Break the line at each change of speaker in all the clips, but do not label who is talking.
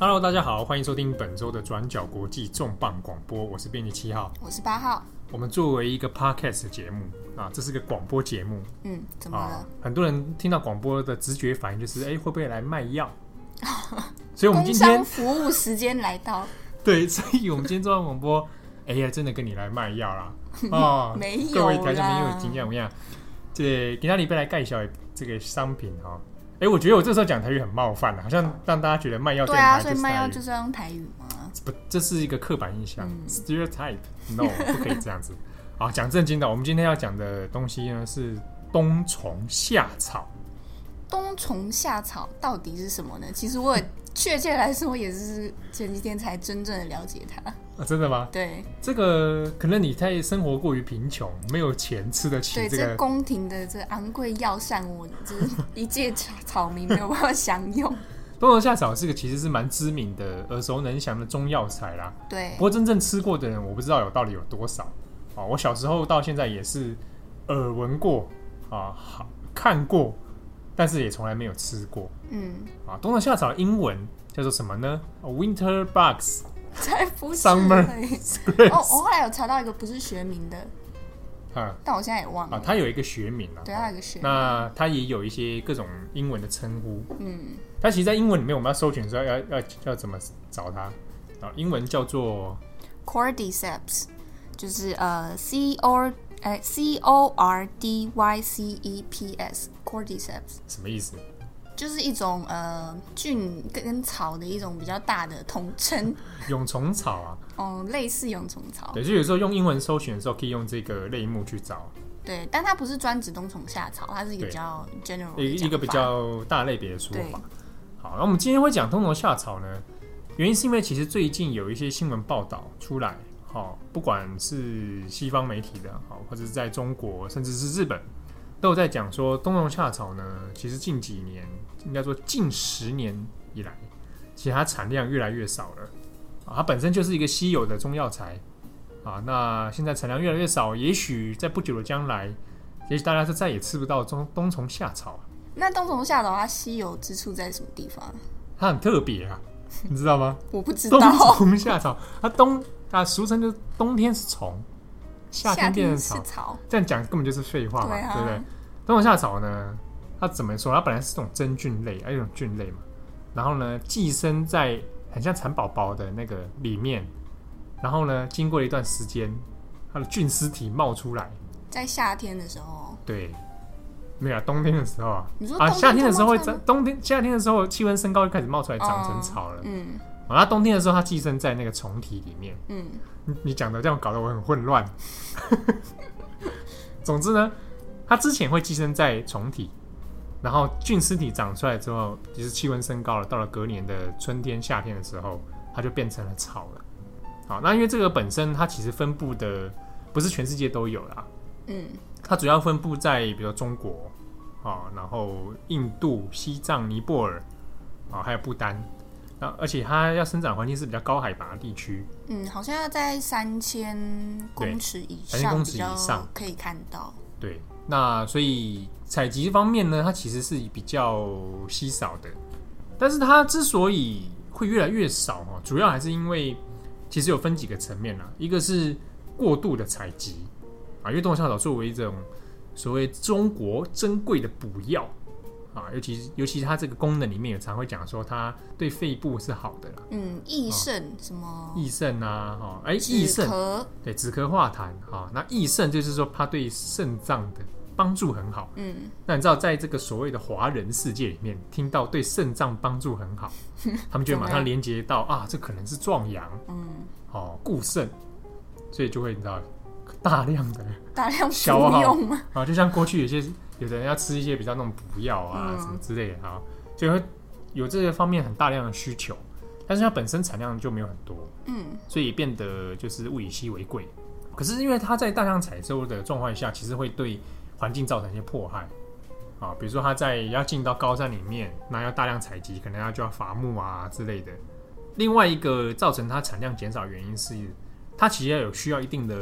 Hello，大家好，欢迎收听本周的转角国际重磅广播，我是编辑七号，
我是八号。
我们作为一个 podcast 的节目啊，这是个广播节目。
嗯，怎么了？
啊、很多人听到广播的直觉反应就是，哎，会不会来卖药？所以，我们今天
服务时间来到。
对，所以我们今天做完广播，哎呀，真的跟你来卖药啦！哦，
没有，
各位台下没有经验，我跟你讲？这给他礼拜来介绍这个商品哈。哎、哦，我觉得我这时候讲台语很冒犯，好像让大家觉得卖药。对
啊，所以卖药就是要用台语吗？
不，这是一个刻板印象、嗯、，stereotype，no，不可以这样子。好，讲正经的，我们今天要讲的东西呢是冬虫夏草。
冬虫夏草到底是什么呢？其实我也确切来说也是前几天才真正的了解它。
啊，真的吗？
对，
这个可能你太生活过于贫穷，没有钱吃得起这个。
对，这宫廷的这昂贵药膳，我就是一介草草民没有办法享用。
冬虫夏草是个其实是蛮知名的、耳熟能详的中药材啦。
对。
不过真正吃过的人，我不知道有到底有多少。啊，我小时候到现在也是耳闻过啊，好看过，但是也从来没有吃过。
嗯。
啊，冬虫夏草的英文叫做什么呢？Winter bugs。
才不是。
Summer。
哦，我后来有查到一个不是学名的。
啊，
但我现在也忘了。
啊，它有一个学名啊。
对，它有一个学名。
那它也有一些各种英文的称呼。
嗯。
它其实，在英文里面，我们要搜寻的时候要，要要要怎么找它？啊，英文叫做
Cordyceps，就是呃，C O 哎 C O R D Y C E P S，Cordyceps。
什么意思？
就是一种呃菌跟草的一种比较大的统称。
蛹虫草啊？
哦，类似蛹虫草。
对，就有时候用英文搜寻的时候，可以用这个类目去找。
对，但它不是专指冬虫夏草，它是一个比较 general
一一个比较大类别的说法。好，那我们今天会讲冬虫夏草呢，原因是因为其实最近有一些新闻报道出来，好，不管是西方媒体的，好，或者是在中国，甚至是日本，都有在讲说冬虫夏草呢，其实近几年。应该说，近十年以来，其实它产量越来越少了啊。它本身就是一个稀有的中药材啊。那现在产量越来越少，也许在不久的将来，也许大家是再也吃不到冬冬虫夏草。
那冬虫夏草它稀有之处在什么地方？
它很特别啊，你知道吗？
我不知道。
冬虫夏草，它冬啊，俗称就是冬天是虫，夏天变成草。
草。
这样讲根本就是废话嘛，对，啊、对不对？冬虫夏草呢？它怎么说？它本来是这种真菌类，还有一种菌类嘛。然后呢，寄生在很像蚕宝宝的那个里面。然后呢，经过一段时间，它的菌丝体冒出来。
在夏天的时候。对，
没有啊，冬天的时候啊。
你说
啊，夏天的时候会长，冬天夏天的时候气温升高就开始冒出来，长成草了。
嗯。
啊，它冬天的时候它寄生在那个虫体里面。
嗯。
你你讲的这样搞得我很混乱。总之呢，它之前会寄生在虫体。然后菌丝体长出来之后，其实气温升高了，到了隔年的春天、夏天的时候，它就变成了草了。好，那因为这个本身它其实分布的不是全世界都有啦，
嗯，
它主要分布在比如说中国啊，然后印度、西藏、尼泊尔啊，还有不丹。那而且它要生长环境是比较高海拔地区，
嗯，好像要在三千公尺以上，三千公尺以上可以看到，
对。那所以采集方面呢，它其实是比较稀少的，但是它之所以会越来越少哦，主要还是因为其实有分几个层面啦，一个是过度的采集啊，因为冬虫夏草作为一种所谓中国珍贵的补药啊，尤其尤其它这个功能里面也常会讲说它对肺部是好的啦，
嗯，益肾什么
益肾啊，哈，哎，益肾对止咳化痰啊，那益肾就是说它对肾脏的。帮助很好，
嗯，
那你知道，在这个所谓的华人世界里面，听到对肾脏帮助很好，他们就会马上连接到啊，这可能是壮阳，
嗯，
哦，固肾，所以就会你知道大量的
大量消耗
啊，就像过去有些有的人要吃一些比较那种补药啊、嗯、什么之类的啊，就会有这些方面很大量的需求，但是它本身产量就没有很多，
嗯，
所以变得就是物以稀为贵。可是因为它在大量采收的状况下，其实会对环境造成一些迫害啊，比如说它在要进到高山里面，那要大量采集，可能要就要伐木啊之类的。另外一个造成它产量减少的原因是，它其实要有需要一定的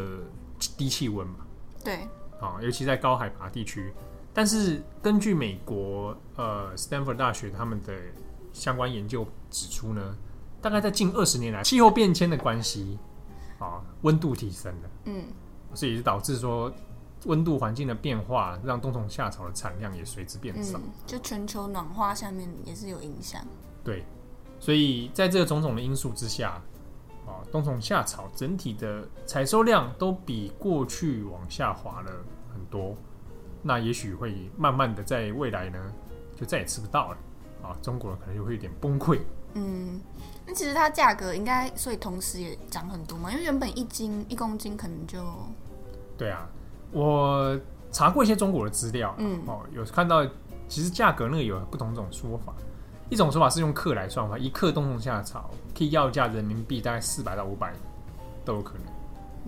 低气温嘛。
对。
啊，尤其在高海拔地区。但是根据美国呃 Stanford 大学他们的相关研究指出呢，大概在近二十年来，气候变迁的关系，啊，温度提升了，
嗯，
所以也导致说温度环境的变化，让冬虫夏草的产量也随之变少。
嗯，就全球暖化下面也是有影响。
对，所以在这种种的因素之下，啊，冬虫夏草整体的采收量都比过去往下滑了很多。那也许会慢慢的在未来呢，就再也吃不到了。啊，中国人可能就会有点崩溃。
嗯，那其实它价格应该，所以同时也涨很多嘛，因为原本一斤一公斤可能就……
对啊，我查过一些中国的资料，
嗯，
哦，有看到其实价格那个有不同种说法，一种说法是用克来算法，一克冬虫夏草可以要价人民币大概四百到五百都有可能，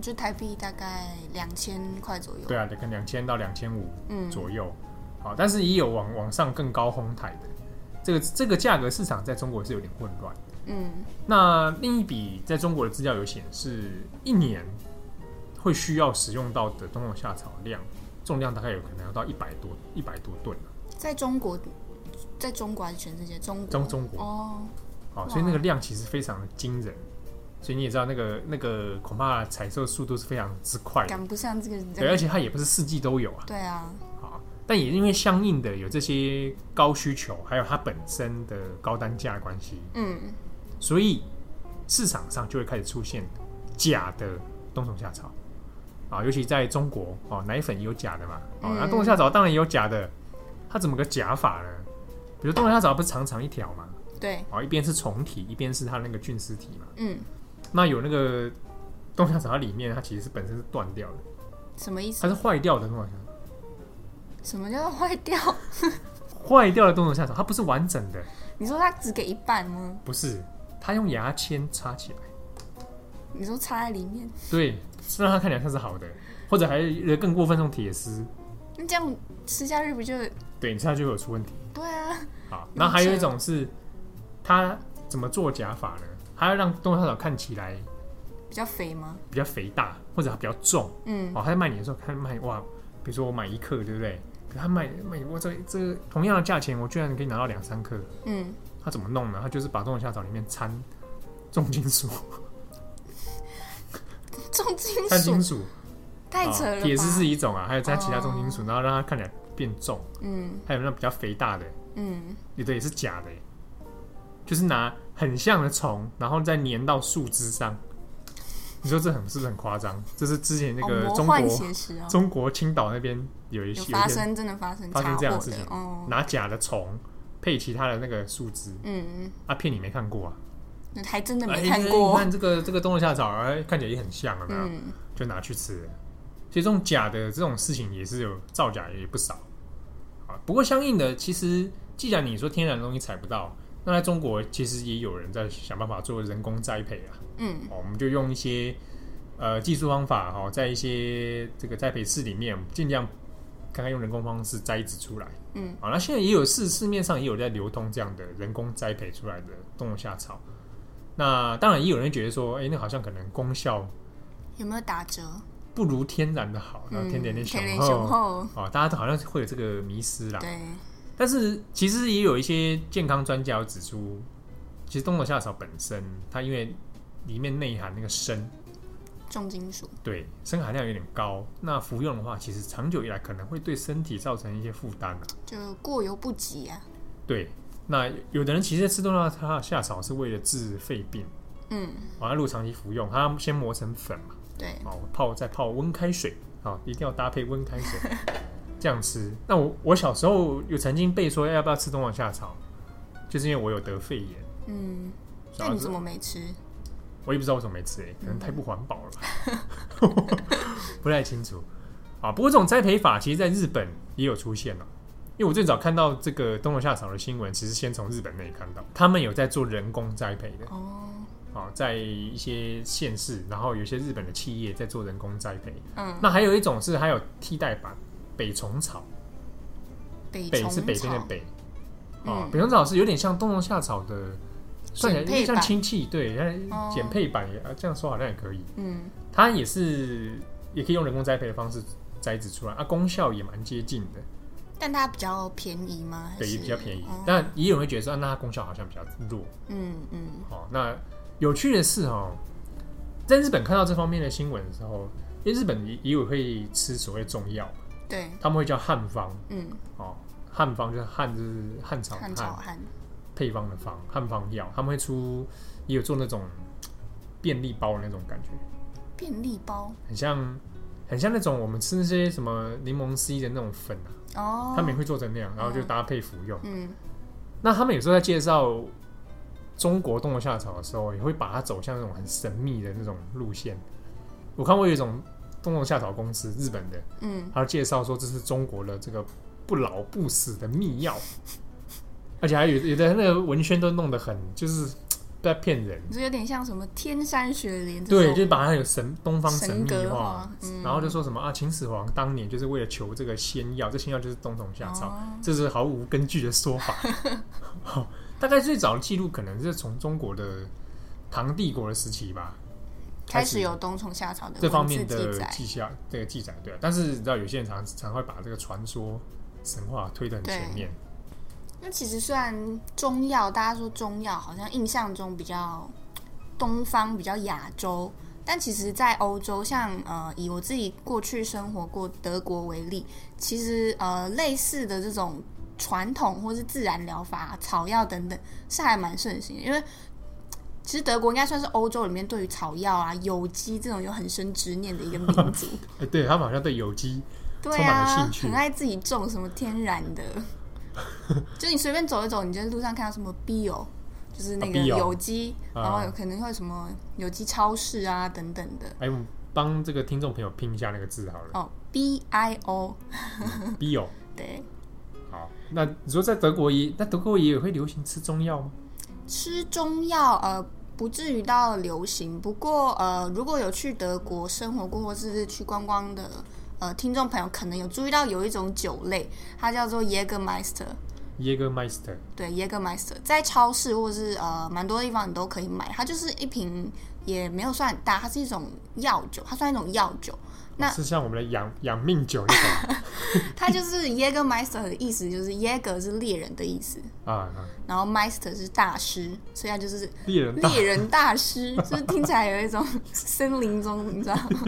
就台币大概两千块左右。
对啊，得跟两千到两千五左右，好，但是也有往往上更高哄抬的。这个这个价格市场在中国是有点混乱。
嗯，
那另一笔在中国的资料有显示，一年会需要使用到的冬虫夏草量重量大概有可能要到一百多一百多吨。
在中国，在中国还是全世界？中国
中中国
哦，
好，所以那个量其实非常的惊人。所以你也知道，那个那个恐怕采收速度是非常之快的，
赶不上这个人。
对，而且它也不是四季都有啊。
对啊。
好但也因为相应的有这些高需求，还有它本身的高单价关系，
嗯，
所以市场上就会开始出现假的冬虫夏草。啊，尤其在中国哦，奶粉也有假的嘛，哦，那冬虫夏草当然也有假的，它怎么个假法呢？比如冬虫夏草不是长长一条嘛，
对，
哦，一边是虫体，一边是它那个菌丝体嘛，
嗯，
那有那个冬虫夏草它里面它其实是本身是断掉的，
什么意思？
它是坏掉的冬虫夏草。
什么叫坏掉？
坏掉的冬虫夏草，它不是完整的。
你说它只给一半吗？
不是，它用牙签插起来。
你说插在里面？
对，是让它看起来像是好的，或者还有更过分，用铁丝。
那这样吃下去不就？
对，你吃下去会有出问题。
对啊。
好，那还有一种是，它怎么做假法呢？它要让冬虫夏草看起来
比较肥吗？
比较肥大，或者它比较重。
嗯。
哦，他在卖你的时候，它卖哇，比如说我买一克，对不对？可他卖卖我这这个同样的价钱，我居然可以拿到两三克。
嗯，
他怎么弄呢？他就是把冬虫夏草里面掺重金属，
重金属，
掺金属，
太扯了。
铁丝是一种啊，还有加其他重金属，
哦、
然后让它看起来变重。
嗯，
还有那比较肥大的，
嗯，
有的也是假的，就是拿很像的虫，然后再粘到树枝上。你说这很是不是很夸张？这是之前那个中国、哦、中国青岛那边有一些
发生真的发生
发生这样的事情，
哦、
拿假的虫配其他的那个树枝，
嗯，
啊骗你没看过啊？
那还真的没看过。
哎、你看这个这个冬虫夏草，哎，看起来也很像，有没有？
嗯、
就拿去吃了。所以这种假的这种事情也是有造假也不少啊。不过相应的，其实既然你说天然的东西采不到，那在中国其实也有人在想办法做人工栽培啊。
嗯，
我们就用一些呃技术方法哈，在一些这个栽培室里面，尽量看看用人工方式栽植出来。
嗯，
好，那现在也有市市面上也有在流通这样的人工栽培出来的冬虫夏草。那当然也有人觉得说，哎、欸，那好像可能功效
有没有打折？
不如天然的好，然后天然的雄厚啊，大家都好像会有这个迷失啦。
对，
但是其实也有一些健康专家指出，其实冬虫夏草本身它因为里面内含那个砷，
重金属，
对，砷含量有点高。那服用的话，其实长久以来可能会对身体造成一些负担。啊，
就过犹不及啊。
对，那有的人其实吃冬虫夏草是为了治肺病，
嗯，
完了如果长期服用，它先磨成粉嘛，
对，
哦，泡再泡温开水，哦，一定要搭配温开水 这样吃。那我我小时候有曾经被说要不要吃冬虫夏草，就是因为我有得肺炎，
嗯，那你怎么没吃？
我也不知道为什么没吃，哎，可能太不环保了吧，不太清楚。啊，不过这种栽培法，其实在日本也有出现了。因为我最早看到这个冬虫夏草的新闻，其实先从日本那里看到，他们有在做人工栽培的。
哦，
啊，在一些县市，然后有些日本的企业在做人工栽培。
嗯，
那还有一种是还有替代版北虫草，
北
北是北边的北。啊，
嗯、
北虫草是有点像冬虫夏草的。算起来有点像亲戚，对，像减配版也、哦、这样说好像也可以。
嗯，
它也是也可以用人工栽培的方式栽植出来，啊，功效也蛮接近的。
但它比较便宜吗？
对，也比较便宜。嗯、但也有人会觉得说，那它功效好像比较弱。
嗯嗯。
好、哦，那有趣的是哦，在日本看到这方面的新闻的时候，因为日本也也有会吃所谓中药，
对，
他们会叫汉方。
嗯。
哦，汉方就是汉就是汉朝
汉朝汉
配方的方，汉方药，他们会出也有做那种便利包的那种感觉。
便利包。很
像。很像那种我们吃那些什么柠檬 C 的那种粉啊，
哦，
他们也会做成那样，然后就搭配服用。
嗯，
那他们有时候在介绍中国冬虫夏草的时候，也会把它走向那种很神秘的那种路线。我看过有一种冬虫夏草公司，日本的，
嗯，
他介绍说这是中国的这个不老不死的秘药，而且还有有的那个文宣都弄得很就是。在骗人，
就有点像什么天山雪莲，
对，就是把它有神东方神秘化，
化嗯、
然后就说什么啊，秦始皇当年就是为了求这个仙药，这仙药就是冬虫夏草，哦、这是毫无根据的说法。大概最早的记录可能是从中国的唐帝国的时期吧，
开始有冬虫夏草的
这方面的记下这个记载，对。但是你知道，有些人常常会把这个传说神话推得很前面。
那其实虽然中药，大家说中药好像印象中比较东方、比较亚洲，但其实，在欧洲，像呃，以我自己过去生活过德国为例，其实呃，类似的这种传统或是自然疗法、草药等等，是还蛮盛行的。因为其实德国应该算是欧洲里面对于草药啊、有机这种有很深执念的一个民族。
哎，对他们好像对有机
对啊，很爱自己种什么天然的。就你随便走一走，你在路上看到什么 bio，就是那个有机，啊、然后有可能会什么有机超市啊等等的。
哎，我们帮这个听众朋友拼一下那个字好了。
哦，B I O，bio。
B o,
对。
好，那你说在德国也，那德国也会流行吃中药吗？
吃中药，呃，不至于到流行。不过，呃，如果有去德国生活过或是去观光的。呃，听众朋友可能有注意到有一种酒类，它叫做 Jägermeister。
Jägermeister。
对，Jägermeister 在超市或是呃蛮多地方你都可以买。它就是一瓶也没有算很大，它是一种药酒，它算一种药酒。那
是像我们的养养命酒那种。
它就是 Jägermeister 的意思，就是 Jäger 是猎人的意思
啊，
然后 Meister 是大师，所以它就是
猎人
猎人大师，就是听起来有一种 森林中，你知道吗？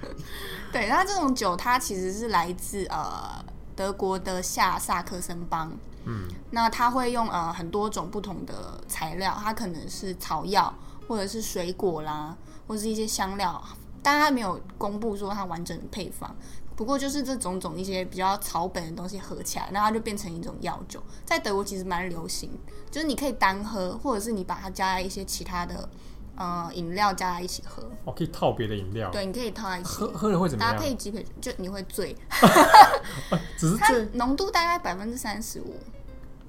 对，那这种酒它其实是来自呃德国的下萨克森邦，
嗯，
那它会用呃很多种不同的材料，它可能是草药或者是水果啦，或者是一些香料，但它没有公布说它完整的配方。不过就是这种种一些比较草本的东西合起来，那它就变成一种药酒，在德国其实蛮流行，就是你可以单喝，或者是你把它加在一些其他的。呃，饮料加在一起喝，
哦，可以套别的饮料。
对，你可以套在一起
喝，喝了会怎么样？
搭配鸡腿，就你会醉。
只是
它浓度大概百分之三十五。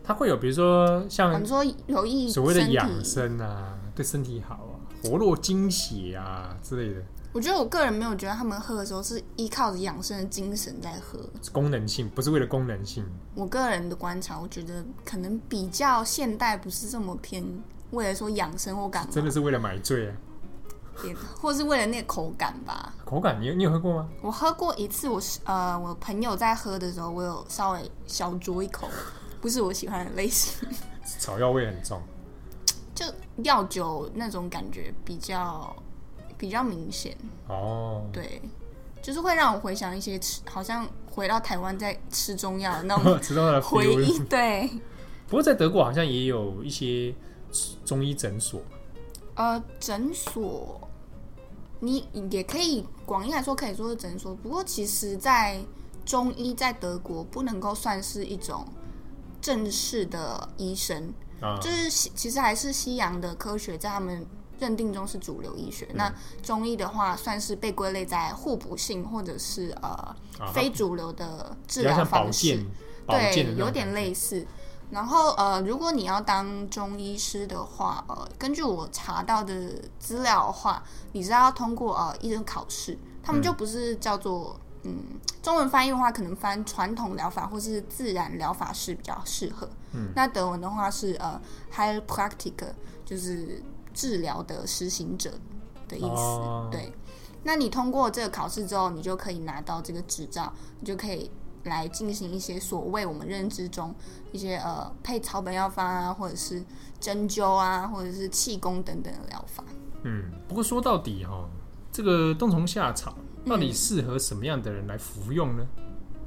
它会有，比如说像
你说有益
所谓的养生啊，对身体好啊，活络精血啊之类的。
我觉得我个人没有觉得他们喝的时候是依靠着养生的精神在喝，
功能性不是为了功能性。
我个人的观察，我觉得可能比较现代，不是这么偏。为了说养生或干嘛，
真的是为了买醉啊，
也或是为了那个口感吧。
口感，你你有喝过吗？
我喝过一次，我是呃，我朋友在喝的时候，我有稍微小酌一口，不是我喜欢的类型。
草药味很重，
就药酒那种感觉比较比较明显
哦。
对，就是会让我回想一些吃，好像回到台湾在吃中药的那种 回忆。对。
不过在德国好像也有一些。中医诊所，
呃，诊所，你也可以广义来说可以说是诊所。不过，其实，在中医在德国不能够算是一种正式的医生，
啊、
就是其实还是西洋的科学在他们认定中是主流医学。嗯、那中医的话，算是被归类在互补性或者是呃、啊、非主流的治疗方式，对，有点类似。然后呃，如果你要当中医师的话，呃，根据我查到的资料的话，你是要通过呃医生考试，他们就不是叫做嗯，嗯中文翻译的话，可能翻传统疗法或是自然疗法是比较适合。
嗯，
那德文的话是呃 Heilpraktiker，就是治疗的实行者的意思。哦、对，那你通过这个考试之后，你就可以拿到这个执照，你就可以。来进行一些所谓我们认知中一些呃配草本药方啊，或者是针灸啊，或者是气功等等的疗法。
嗯，不过说到底哈、哦，这个冬虫夏草到底适合什么样的人来服用呢？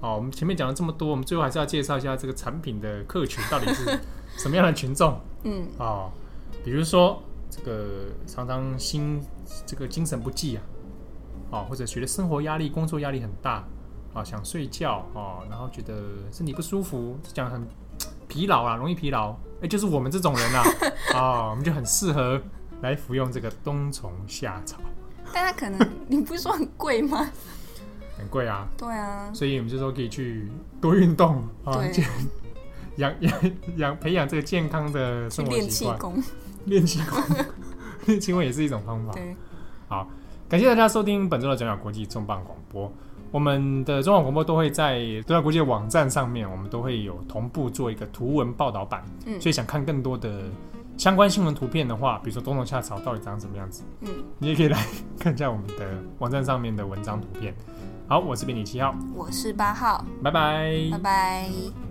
好、嗯，我们前面讲了这么多，我们最后还是要介绍一下这个产品的客群到底是什么样的群众。嗯，哦，比如说这个常常心这个精神不济啊，啊，或者觉得生活压力、工作压力很大啊，想睡觉啊，然后觉得身体不舒服，讲很疲劳啊，容易疲劳，哎，就是我们这种人啊，啊，我们就很适合。来服用这个冬虫夏草，
但它可能你不是说很贵吗？
很贵啊。
对啊。所
以我们就说可以去多运动啊，养养养培养这个健康的生活习惯。练气功，练气功，练气功也是一种方法。对。好，感谢大家收听本周的转角国际重磅广播。我们的中广广播都会在转角国际的网站上面，我们都会有同步做一个图文报道版。嗯。所以想看更多的。相关新闻图片的话，比如说冬虫夏草到底长什么样子，嗯，你也可以来看一下我们的网站上面的文章图片。好，我是编辑七号，
我是八号，
拜拜，
拜拜。